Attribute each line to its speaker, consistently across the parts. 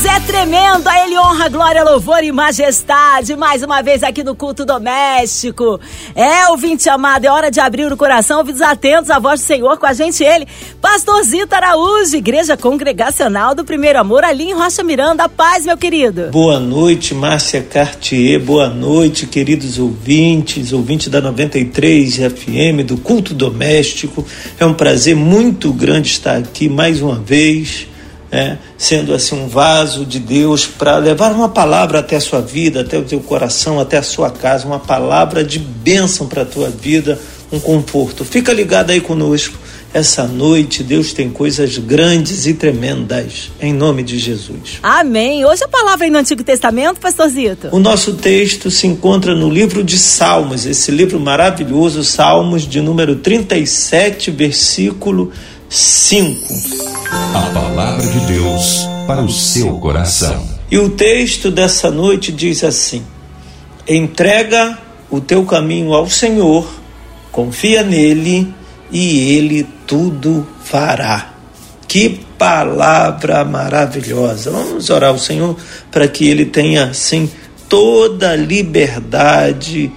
Speaker 1: Deus é tremendo, a Ele honra, glória, louvor e majestade. Mais uma vez aqui no culto doméstico. É, ouvinte amado, é hora de abrir o coração, ouvidos atentos à voz do Senhor com a gente, Ele, Pastorzito Araújo, Igreja Congregacional do Primeiro Amor, ali em Rocha Miranda. Paz, meu querido.
Speaker 2: Boa noite, Márcia Cartier. Boa noite, queridos ouvintes, ouvintes da 93 FM, do culto doméstico. É um prazer muito grande estar aqui mais uma vez é, sendo assim um vaso de Deus para levar uma palavra até a sua vida, até o teu coração, até a sua casa, uma palavra de bênção para a tua vida, um conforto. Fica ligado aí conosco. Essa noite Deus tem coisas grandes e tremendas, em nome de Jesus.
Speaker 1: Amém. Hoje a palavra aí no Antigo Testamento, pastorzito.
Speaker 2: O nosso texto se encontra no livro de Salmos, esse livro maravilhoso, Salmos de número 37, versículo 5.
Speaker 3: A palavra de Deus para o seu coração.
Speaker 2: E o texto dessa noite diz assim: Entrega o teu caminho ao Senhor, confia nele e ele tudo fará. Que palavra maravilhosa. Vamos orar ao Senhor para que ele tenha assim toda a liberdade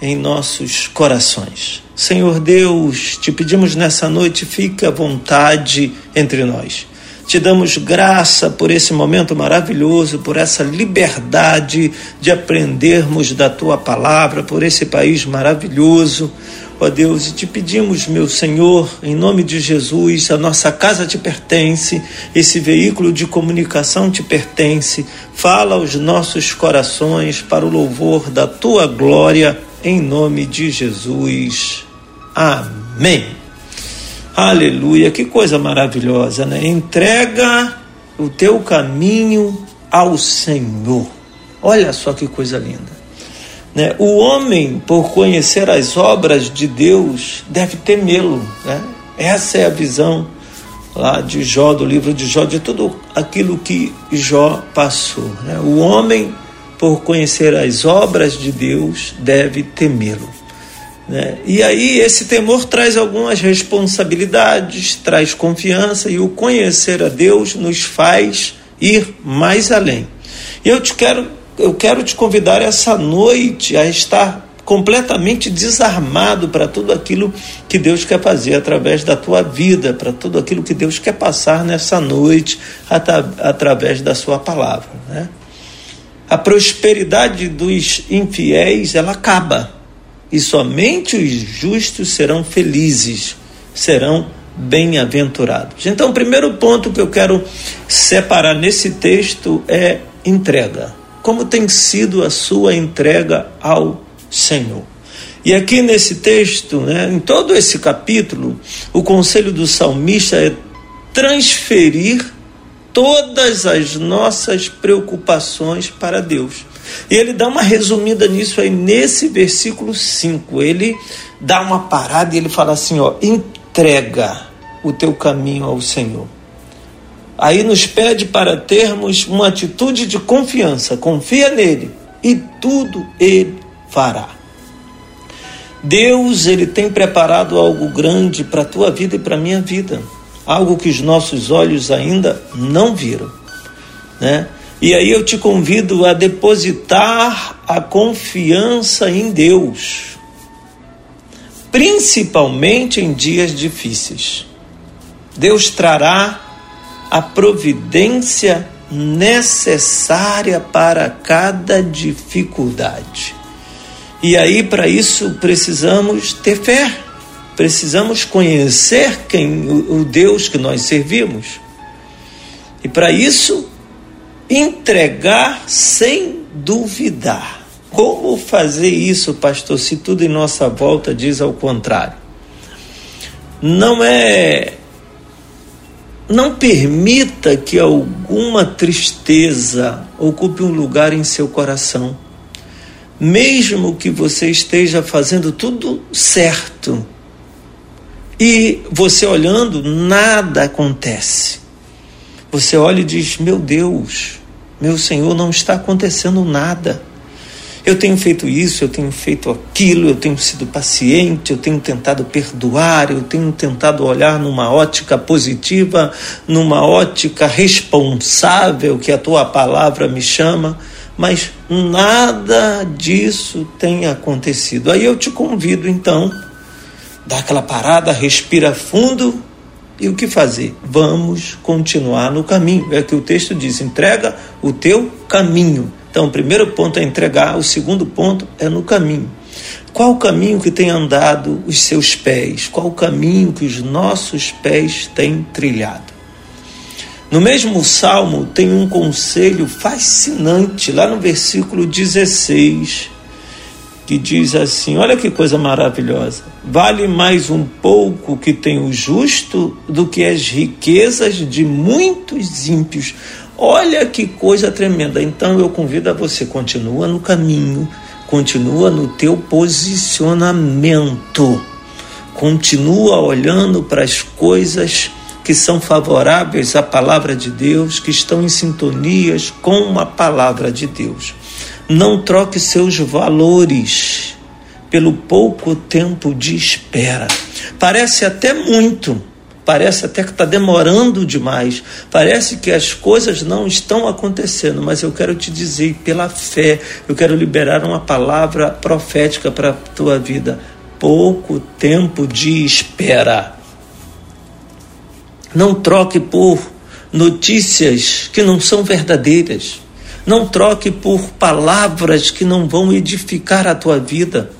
Speaker 2: em nossos corações. Senhor Deus, te pedimos nessa noite, fique à vontade entre nós. Te damos graça por esse momento maravilhoso, por essa liberdade de aprendermos da tua palavra, por esse país maravilhoso. Ó Deus, e te pedimos, meu Senhor, em nome de Jesus, a nossa casa te pertence, esse veículo de comunicação te pertence. Fala aos nossos corações para o louvor da tua glória, em nome de Jesus. Amém. Aleluia, que coisa maravilhosa, né? Entrega o teu caminho ao Senhor. Olha só que coisa linda. Né? O homem, por conhecer as obras de Deus, deve temê-lo. Né? Essa é a visão lá de Jó, do livro de Jó, de tudo aquilo que Jó passou. Né? O homem, por conhecer as obras de Deus, deve temê-lo. Né? E aí esse temor traz algumas responsabilidades, traz confiança e o conhecer a Deus nos faz ir mais além. E eu te quero, eu quero te convidar essa noite a estar completamente desarmado para tudo aquilo que Deus quer fazer através da tua vida, para tudo aquilo que Deus quer passar nessa noite através da sua palavra. Né? A prosperidade dos infiéis ela acaba e somente os justos serão felizes, serão bem-aventurados. Então, o primeiro ponto que eu quero separar nesse texto é entrega. Como tem sido a sua entrega ao Senhor? E aqui nesse texto, né, em todo esse capítulo, o conselho do salmista é transferir todas as nossas preocupações para Deus. E ele dá uma resumida nisso aí nesse versículo 5. Ele dá uma parada e ele fala assim, ó, entrega o teu caminho ao Senhor. Aí nos pede para termos uma atitude de confiança, confia nele e tudo ele fará. Deus, ele tem preparado algo grande para a tua vida e para a minha vida, algo que os nossos olhos ainda não viram, né? E aí eu te convido a depositar a confiança em Deus, principalmente em dias difíceis. Deus trará a providência necessária para cada dificuldade. E aí, para isso, precisamos ter fé, precisamos conhecer quem o Deus que nós servimos. E para isso, entregar sem duvidar. Como fazer isso, pastor, se tudo em nossa volta diz ao contrário? Não é. Não permita que alguma tristeza ocupe um lugar em seu coração. Mesmo que você esteja fazendo tudo certo e você olhando, nada acontece. Você olha e diz: Meu Deus, meu Senhor, não está acontecendo nada. Eu tenho feito isso, eu tenho feito aquilo, eu tenho sido paciente, eu tenho tentado perdoar, eu tenho tentado olhar numa ótica positiva, numa ótica responsável que a tua palavra me chama, mas nada disso tem acontecido. Aí eu te convido então, dá aquela parada, respira fundo e o que fazer? Vamos continuar no caminho. É que o texto diz: entrega o teu caminho. Então, o primeiro ponto é entregar, o segundo ponto é no caminho. Qual o caminho que tem andado os seus pés? Qual o caminho que os nossos pés têm trilhado? No mesmo salmo tem um conselho fascinante, lá no versículo 16, que diz assim: Olha que coisa maravilhosa. Vale mais um pouco que tem o justo do que as riquezas de muitos ímpios. Olha que coisa tremenda. Então eu convido a você, continua no caminho, continua no teu posicionamento. Continua olhando para as coisas que são favoráveis à palavra de Deus, que estão em sintonias com a palavra de Deus. Não troque seus valores pelo pouco tempo de espera. Parece até muito, Parece até que está demorando demais. Parece que as coisas não estão acontecendo. Mas eu quero te dizer, pela fé, eu quero liberar uma palavra profética para a tua vida. Pouco tempo de espera. Não troque por notícias que não são verdadeiras. Não troque por palavras que não vão edificar a tua vida.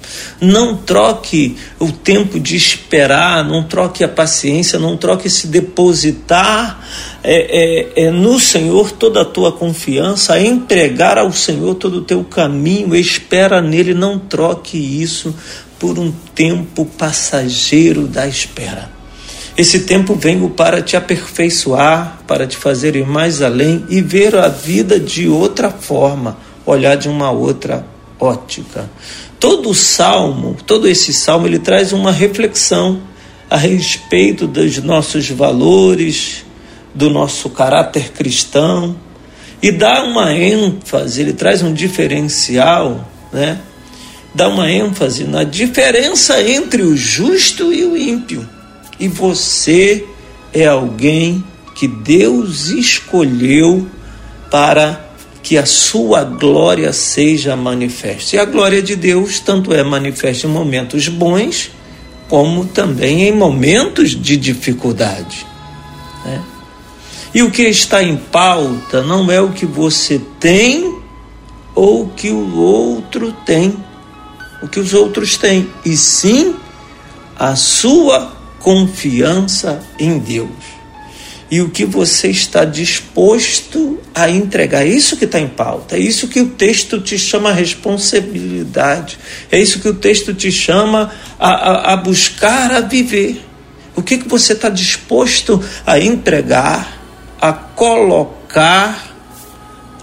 Speaker 2: Não troque o tempo de esperar, não troque a paciência, não troque se depositar é, é, é, no Senhor toda a tua confiança, entregar ao Senhor todo o teu caminho, espera nele, não troque isso por um tempo passageiro da espera. Esse tempo venho para te aperfeiçoar, para te fazer ir mais além e ver a vida de outra forma, olhar de uma outra ótica. Todo o salmo, todo esse salmo, ele traz uma reflexão a respeito dos nossos valores, do nosso caráter cristão e dá uma ênfase, ele traz um diferencial, né? Dá uma ênfase na diferença entre o justo e o ímpio e você é alguém que Deus escolheu para que a sua glória seja manifesta. E a glória de Deus tanto é manifesta em momentos bons, como também em momentos de dificuldade. Né? E o que está em pauta não é o que você tem ou o que o outro tem, o que os outros têm, e sim a sua confiança em Deus. E o que você está disposto a entregar. É isso que está em pauta. É isso que o texto te chama a responsabilidade. É isso que o texto te chama a, a, a buscar a viver. O que, que você está disposto a entregar, a colocar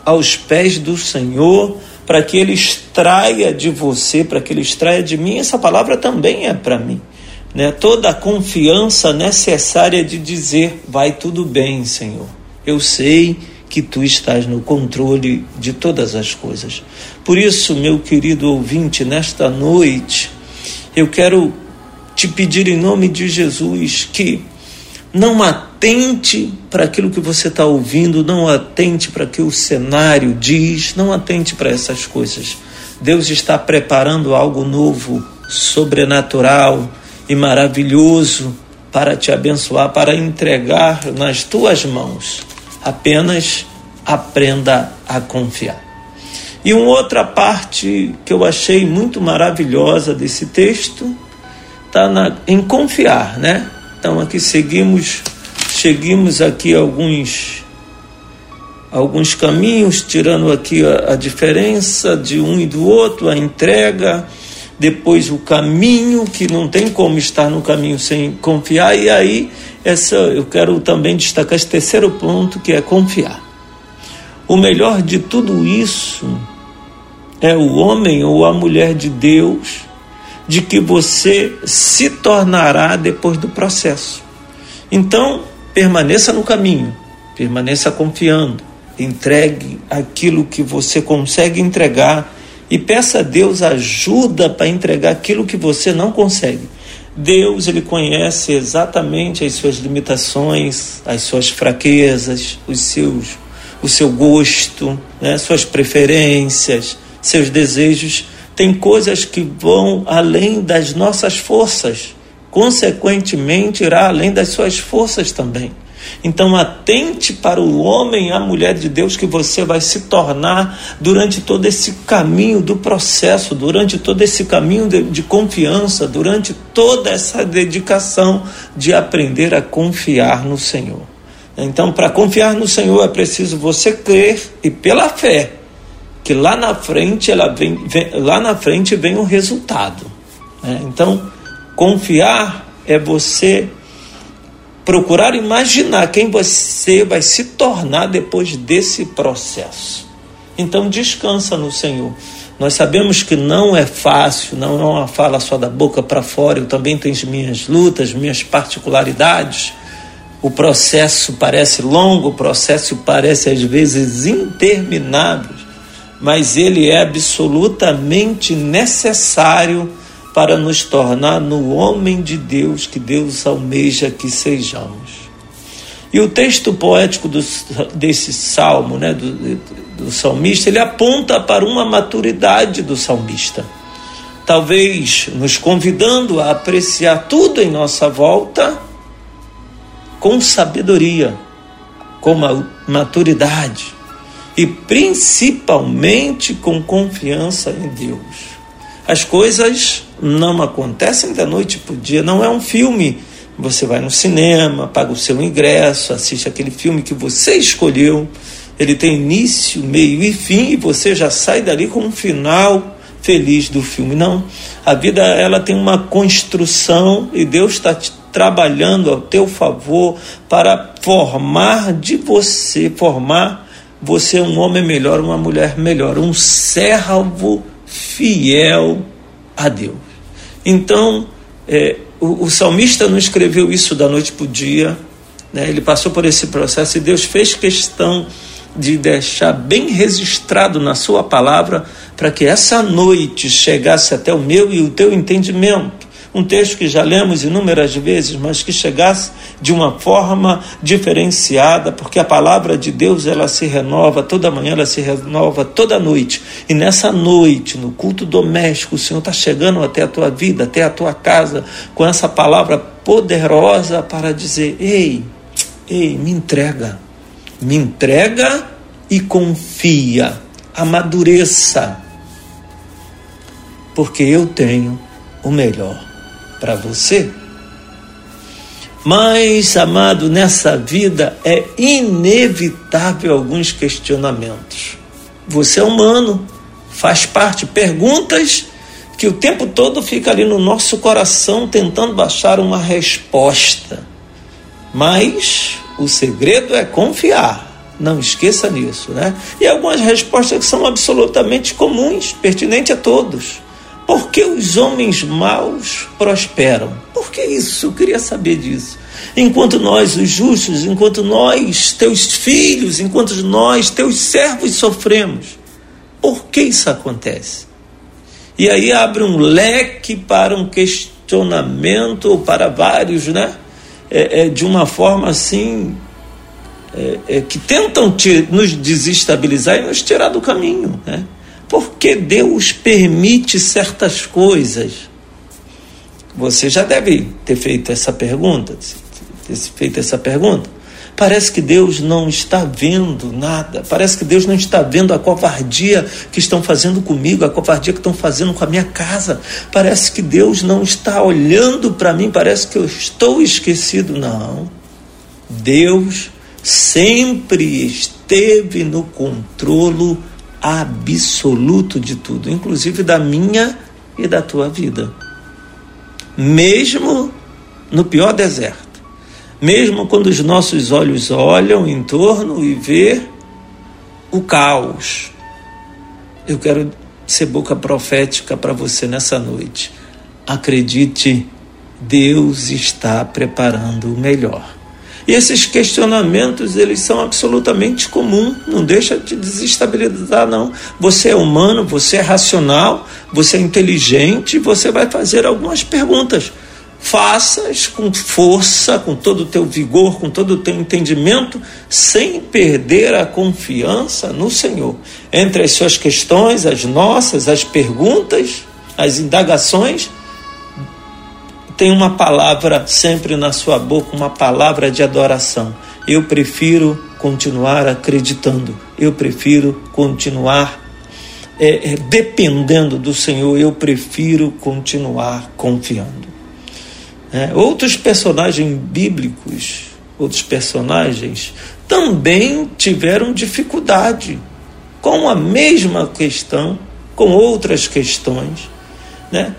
Speaker 2: aos pés do Senhor, para que Ele extraia de você, para que Ele extraia de mim. Essa palavra também é para mim né, toda a confiança necessária de dizer: vai tudo bem, Senhor. Eu sei que tu estás no controle de todas as coisas. Por isso, meu querido ouvinte, nesta noite, eu quero te pedir em nome de Jesus que não atente para aquilo que você está ouvindo, não atente para que o cenário diz, não atente para essas coisas. Deus está preparando algo novo, sobrenatural e maravilhoso para te abençoar, para entregar nas tuas mãos. Apenas aprenda a confiar. E uma outra parte que eu achei muito maravilhosa desse texto está em confiar, né? Então aqui seguimos, seguimos aqui alguns alguns caminhos, tirando aqui a, a diferença de um e do outro, a entrega, depois o caminho, que não tem como estar no caminho sem confiar, e aí essa eu quero também destacar esse terceiro ponto que é confiar. O melhor de tudo isso é o homem ou a mulher de Deus de que você se tornará depois do processo. Então, permaneça no caminho, permaneça confiando, entregue aquilo que você consegue entregar e peça a Deus ajuda para entregar aquilo que você não consegue. Deus ele conhece exatamente as suas limitações, as suas fraquezas, os seus, o seu gosto, né, suas preferências, seus desejos. Tem coisas que vão além das nossas forças, consequentemente irá além das suas forças também. Então, atente para o homem a mulher de Deus que você vai se tornar durante todo esse caminho do processo, durante todo esse caminho de, de confiança, durante toda essa dedicação de aprender a confiar no Senhor. Então, para confiar no Senhor é preciso você crer e pela fé que lá na frente ela vem, vem lá na frente vem o resultado. Né? Então, confiar é você procurar imaginar quem você vai se tornar depois desse processo. Então descansa no Senhor. Nós sabemos que não é fácil, não é uma fala só da boca para fora, eu também tenho as minhas lutas, minhas particularidades. O processo parece longo, o processo parece às vezes interminável, mas ele é absolutamente necessário para nos tornar no homem de Deus que Deus almeja que sejamos. E o texto poético do, desse salmo, né, do, do salmista, ele aponta para uma maturidade do salmista. Talvez nos convidando a apreciar tudo em nossa volta com sabedoria, com maturidade e principalmente com confiança em Deus. As coisas não acontecem da noite para o dia, não é um filme. Você vai no cinema, paga o seu ingresso, assiste aquele filme que você escolheu. Ele tem início, meio e fim, e você já sai dali com um final feliz do filme. Não, a vida ela tem uma construção e Deus está trabalhando ao teu favor para formar de você, formar você um homem melhor, uma mulher melhor, um servo fiel a Deus. Então, é, o, o, salmista não escreveu isso da noite para o dia, né? ele passou por esse processo e Deus fez questão de deixar bem registrado na sua palavra para que essa noite chegasse até o meu e o teu entendimento um texto que já lemos inúmeras vezes, mas que chegasse de uma forma diferenciada, porque a palavra de Deus ela se renova toda manhã, ela se renova toda noite. E nessa noite, no culto doméstico, o Senhor está chegando até a tua vida, até a tua casa, com essa palavra poderosa para dizer: ei, ei, me entrega, me entrega e confia, amadureça, porque eu tenho o melhor para você. Mas, amado, nessa vida é inevitável alguns questionamentos. Você é humano, faz parte, perguntas que o tempo todo fica ali no nosso coração tentando baixar uma resposta. Mas o segredo é confiar. Não esqueça nisso, né? E algumas respostas que são absolutamente comuns, pertinentes a todos. Por que os homens maus prosperam? Por que isso? Eu queria saber disso. Enquanto nós, os justos, enquanto nós, teus filhos, enquanto nós, teus servos, sofremos. Por que isso acontece? E aí abre um leque para um questionamento, ou para vários, né? É, é, de uma forma assim, é, é que tentam te, nos desestabilizar e nos tirar do caminho, né? Por que Deus permite certas coisas? Você já deve ter feito essa pergunta, ter feito essa pergunta. Parece que Deus não está vendo nada. Parece que Deus não está vendo a covardia que estão fazendo comigo, a covardia que estão fazendo com a minha casa. Parece que Deus não está olhando para mim. Parece que eu estou esquecido. Não. Deus sempre esteve no controle absoluto de tudo, inclusive da minha e da tua vida. Mesmo no pior deserto, mesmo quando os nossos olhos olham em torno e vê o caos. Eu quero ser boca profética para você nessa noite. Acredite, Deus está preparando o melhor. E esses questionamentos, eles são absolutamente comuns, não deixa de desestabilizar não. Você é humano, você é racional, você é inteligente, você vai fazer algumas perguntas. Faças com força, com todo o teu vigor, com todo o teu entendimento, sem perder a confiança no Senhor. Entre as suas questões, as nossas, as perguntas, as indagações, tem uma palavra sempre na sua boca, uma palavra de adoração. Eu prefiro continuar acreditando, eu prefiro continuar é, é, dependendo do Senhor, eu prefiro continuar confiando. É, outros personagens bíblicos, outros personagens, também tiveram dificuldade com a mesma questão, com outras questões, né?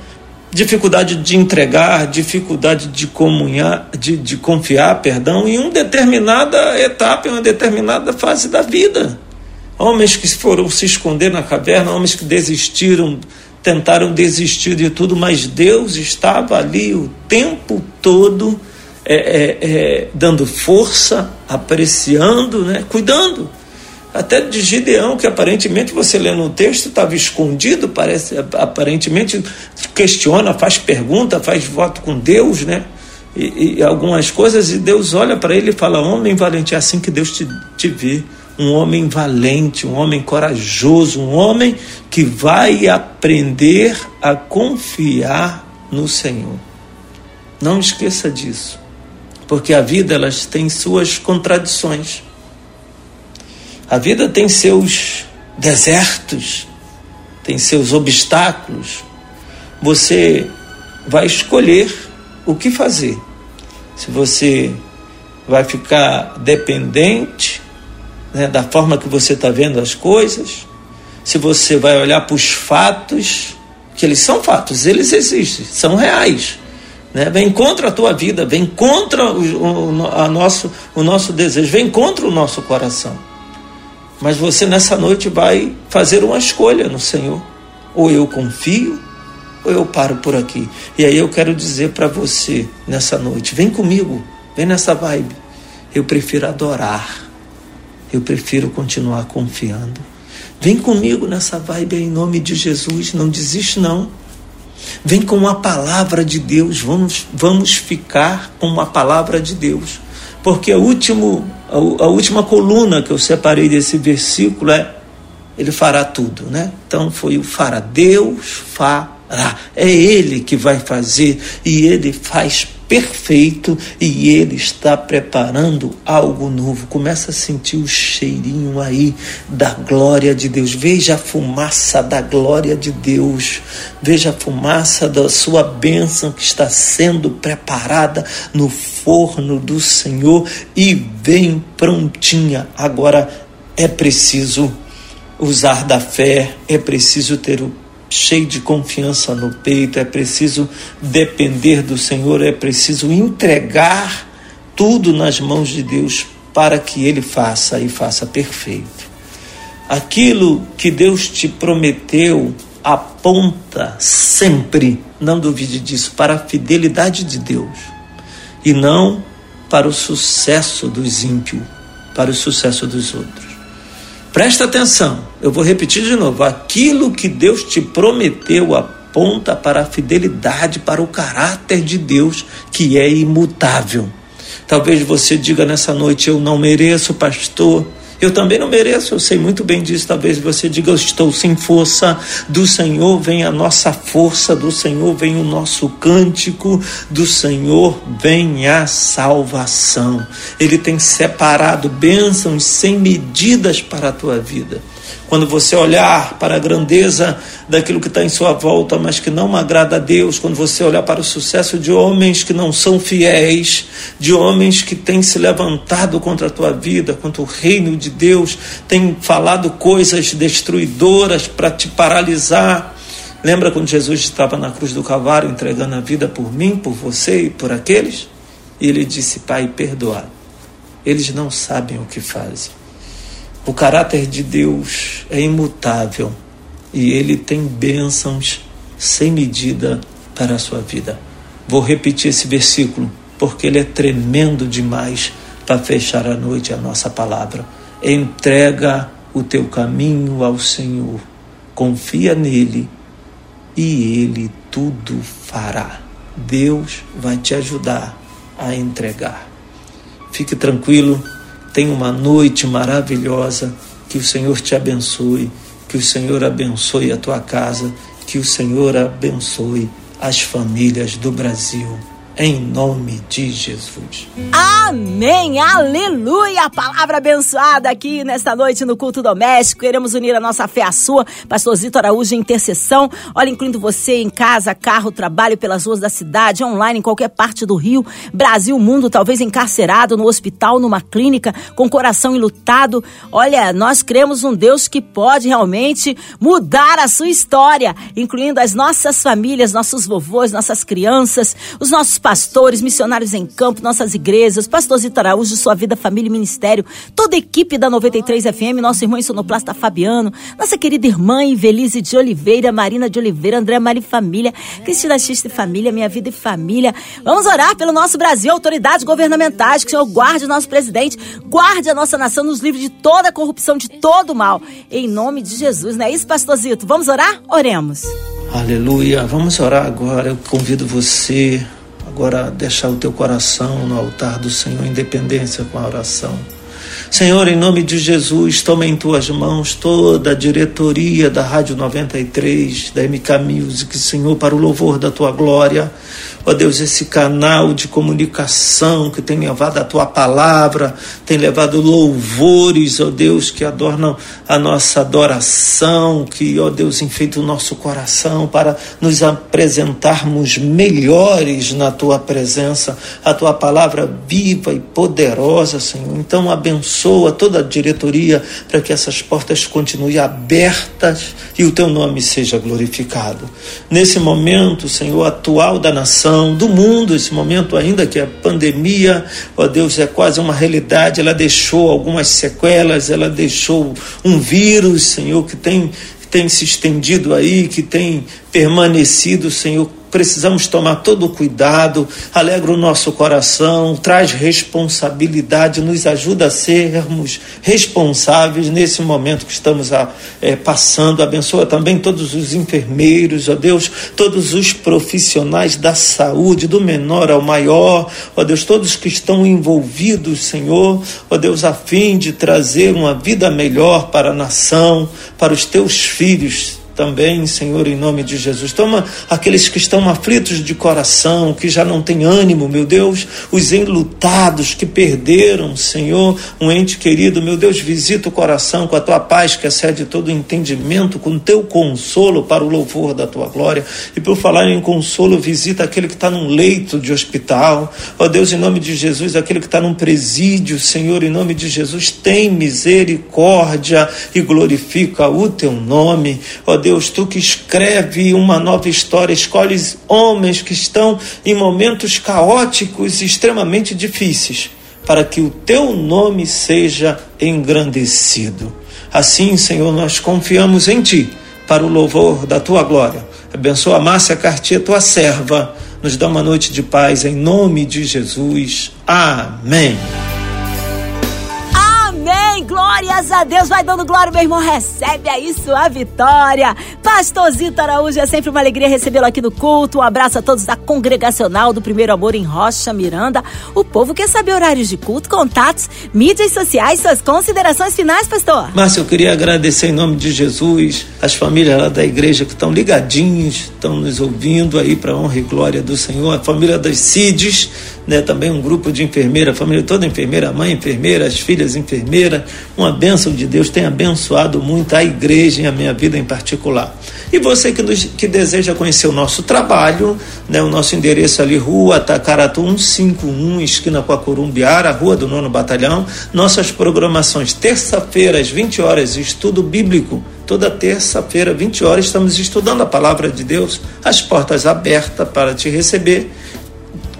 Speaker 2: Dificuldade de entregar, dificuldade de comunhar, de, de confiar, perdão, em uma determinada etapa, em uma determinada fase da vida. Homens que foram se esconder na caverna, homens que desistiram, tentaram desistir de tudo, mas Deus estava ali o tempo todo é, é, é, dando força, apreciando, né, cuidando até de Gideão, que aparentemente você lê no texto, estava escondido, parece, aparentemente questiona, faz pergunta, faz voto com Deus, né? E, e algumas coisas, e Deus olha para ele e fala: Homem valente, é assim que Deus te, te vê. Um homem valente, um homem corajoso, um homem que vai aprender a confiar no Senhor. Não esqueça disso, porque a vida elas tem suas contradições. A vida tem seus desertos, tem seus obstáculos. Você vai escolher o que fazer. Se você vai ficar dependente né, da forma que você está vendo as coisas, se você vai olhar para os fatos, que eles são fatos, eles existem, são reais. Né? Vem contra a tua vida, vem contra o, o, a nosso, o nosso desejo, vem contra o nosso coração. Mas você nessa noite vai fazer uma escolha no Senhor. Ou eu confio, ou eu paro por aqui. E aí eu quero dizer para você nessa noite: vem comigo, vem nessa vibe. Eu prefiro adorar, eu prefiro continuar confiando. Vem comigo nessa vibe em nome de Jesus, não desiste não. Vem com a palavra de Deus, vamos, vamos ficar com a palavra de Deus. Porque o último a, última coluna que eu separei desse versículo é ele fará tudo, né? Então foi o fará. Deus fará. É Ele que vai fazer e Ele faz perfeito e Ele está preparando algo novo. Começa a sentir o cheirinho aí da glória de Deus. Veja a fumaça da glória de Deus. Veja a fumaça da sua bênção que está sendo preparada no forno do Senhor e vem prontinha. Agora é preciso usar da fé, é preciso ter o cheio de confiança no peito, é preciso depender do Senhor, é preciso entregar tudo nas mãos de Deus para que Ele faça e faça perfeito. Aquilo que Deus te prometeu aponta sempre, não duvide disso, para a fidelidade de Deus e não para o sucesso dos ímpios, para o sucesso dos outros. Presta atenção, eu vou repetir de novo: aquilo que Deus te prometeu aponta para a fidelidade, para o caráter de Deus que é imutável. Talvez você diga nessa noite: Eu não mereço, pastor. Eu também não mereço, eu sei muito bem disso. Talvez você diga: Eu estou sem força. Do Senhor vem a nossa força, do Senhor vem o nosso cântico, do Senhor vem a salvação. Ele tem separado bênçãos sem medidas para a tua vida. Quando você olhar para a grandeza daquilo que está em sua volta, mas que não agrada a Deus, quando você olhar para o sucesso de homens que não são fiéis, de homens que têm se levantado contra a tua vida, contra o reino de Deus, têm falado coisas destruidoras para te paralisar. Lembra quando Jesus estava na cruz do Calvário entregando a vida por mim, por você e por aqueles? E ele disse: Pai, perdoa. Eles não sabem o que fazem. O caráter de Deus é imutável e ele tem bênçãos sem medida para a sua vida. Vou repetir esse versículo porque ele é tremendo demais para fechar a noite a nossa palavra. Entrega o teu caminho ao Senhor, confia nele e ele tudo fará. Deus vai te ajudar a entregar. Fique tranquilo, tenha uma noite maravilhosa, que o Senhor te abençoe, que o Senhor abençoe a tua casa, que o Senhor abençoe as famílias do Brasil em nome de Jesus.
Speaker 1: Amém, aleluia! A palavra abençoada aqui nesta noite no culto doméstico. Queremos unir a nossa fé à sua. Pastor Zito Araújo intercessão. Olha, incluindo você em casa, carro, trabalho pelas ruas da cidade, online, em qualquer parte do Rio, Brasil, mundo, talvez encarcerado no hospital, numa clínica, com coração enlutado. Olha, nós cremos um Deus que pode realmente mudar a sua história, incluindo as nossas famílias, nossos vovôs, nossas crianças, os nossos pastores, missionários em campo, nossas igrejas, pastor Zito Araújo, sua vida, família e ministério, toda a equipe da 93 FM, nosso irmão sonoplasta Fabiano, nossa querida irmã Ivelise de Oliveira, Marina de Oliveira, André Mari Família, Cristina e Família, Minha Vida e Família. Vamos orar pelo nosso Brasil, autoridades governamentais, que o Senhor guarde o nosso presidente, guarde a nossa nação, nos livre de toda a corrupção, de todo o mal. Em nome de Jesus, não é isso, pastorzito? Vamos orar? Oremos.
Speaker 2: Aleluia. Vamos orar agora. Eu convido você Agora, deixar o teu coração no altar do Senhor, independência com a oração. Senhor, em nome de Jesus, toma em tuas mãos toda a diretoria da Rádio 93, da MK Music, Senhor, para o louvor da tua glória ó Deus, esse canal de comunicação que tem levado a tua palavra, tem levado louvores, ó Deus, que adornam a nossa adoração, que, ó Deus, enfeita o nosso coração para nos apresentarmos melhores na tua presença, a tua palavra viva e poderosa, Senhor. Então, abençoa toda a diretoria para que essas portas continuem abertas e o teu nome seja glorificado. Nesse momento, Senhor, atual da nação, do mundo, esse momento ainda que a pandemia, ó Deus, é quase uma realidade, ela deixou algumas sequelas, ela deixou um vírus, Senhor, que tem, tem se estendido aí, que tem permanecido, Senhor, precisamos tomar todo o cuidado, alegra o nosso coração, traz responsabilidade, nos ajuda a sermos responsáveis nesse momento que estamos a, é, passando. Abençoa também todos os enfermeiros, ó Deus, todos os profissionais da saúde, do menor ao maior, ó Deus, todos que estão envolvidos, Senhor, ó Deus, a fim de trazer uma vida melhor para a nação, para os teus filhos, também, Senhor, em nome de Jesus. Toma aqueles que estão aflitos de coração, que já não têm ânimo, meu Deus, os enlutados que perderam, Senhor, um ente querido, meu Deus, visita o coração com a tua paz que excede todo entendimento, com teu consolo para o louvor da tua glória. E por falar em consolo, visita aquele que está num leito de hospital. Ó Deus, em nome de Jesus, aquele que está num presídio, Senhor, em nome de Jesus, tem misericórdia e glorifica o teu nome. Ó Deus, Deus, tu que escreve uma nova história, escolhes homens que estão em momentos caóticos e extremamente difíceis, para que o teu nome seja engrandecido. Assim, Senhor, nós confiamos em ti para o louvor da tua glória. Abençoa Márcia Cartier, tua serva. Nos dá uma noite de paz em nome de Jesus. Amém.
Speaker 1: Glórias a Deus, vai dando glória, meu irmão, recebe aí sua vitória. Pastorzito Araújo, é sempre uma alegria recebê-lo aqui no culto. Um abraço a todos da congregacional do Primeiro Amor em Rocha Miranda. O povo quer saber horários de culto, contatos, mídias sociais, suas considerações finais, pastor.
Speaker 2: Márcio, eu queria agradecer em nome de Jesus as famílias lá da igreja que estão ligadinhos, estão nos ouvindo aí para honra e glória do Senhor. A família das CIDs, né, também um grupo de enfermeira, família toda enfermeira, mãe enfermeira, as filhas enfermeiras. Uma bênção de Deus tem abençoado muito a igreja e a minha vida em particular. E você que, nos, que deseja conhecer o nosso trabalho, né, o nosso endereço ali, Rua Tacaratu 151, esquina com a Corumbiara, Rua do Nono Batalhão. Nossas programações, terça-feira às 20 horas, estudo bíblico. Toda terça-feira, 20 horas, estamos estudando a palavra de Deus, as portas abertas para te receber.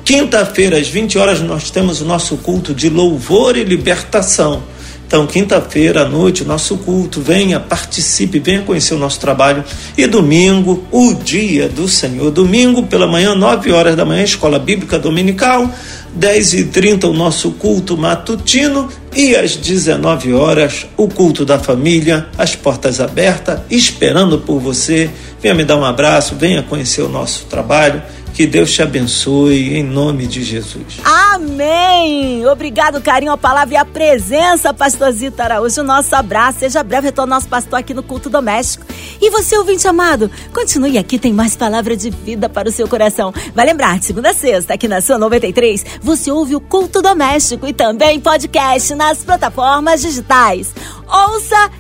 Speaker 2: Quinta-feira, às 20 horas, nós temos o nosso culto de louvor e libertação então, quinta-feira à noite, o nosso culto, venha, participe, venha conhecer o nosso trabalho. E domingo, o dia do Senhor. Domingo, pela manhã, nove horas da manhã, escola bíblica dominical. 10 e 30 o nosso culto matutino e às 19 horas o culto da família, as portas abertas, esperando por você. Venha me dar um abraço, venha conhecer o nosso trabalho. Que Deus te abençoe em nome de Jesus.
Speaker 1: Amém! Obrigado, carinho, a palavra e a presença, pastor Zita Araújo. Nosso abraço. Seja breve retorno nosso pastor aqui no culto doméstico. E você, ouvinte amado, continue aqui, tem mais palavra de vida para o seu coração. Vai lembrar, de segunda a sexta, aqui na sua 93, você ouve o culto doméstico e também podcast nas plataformas digitais. Ouça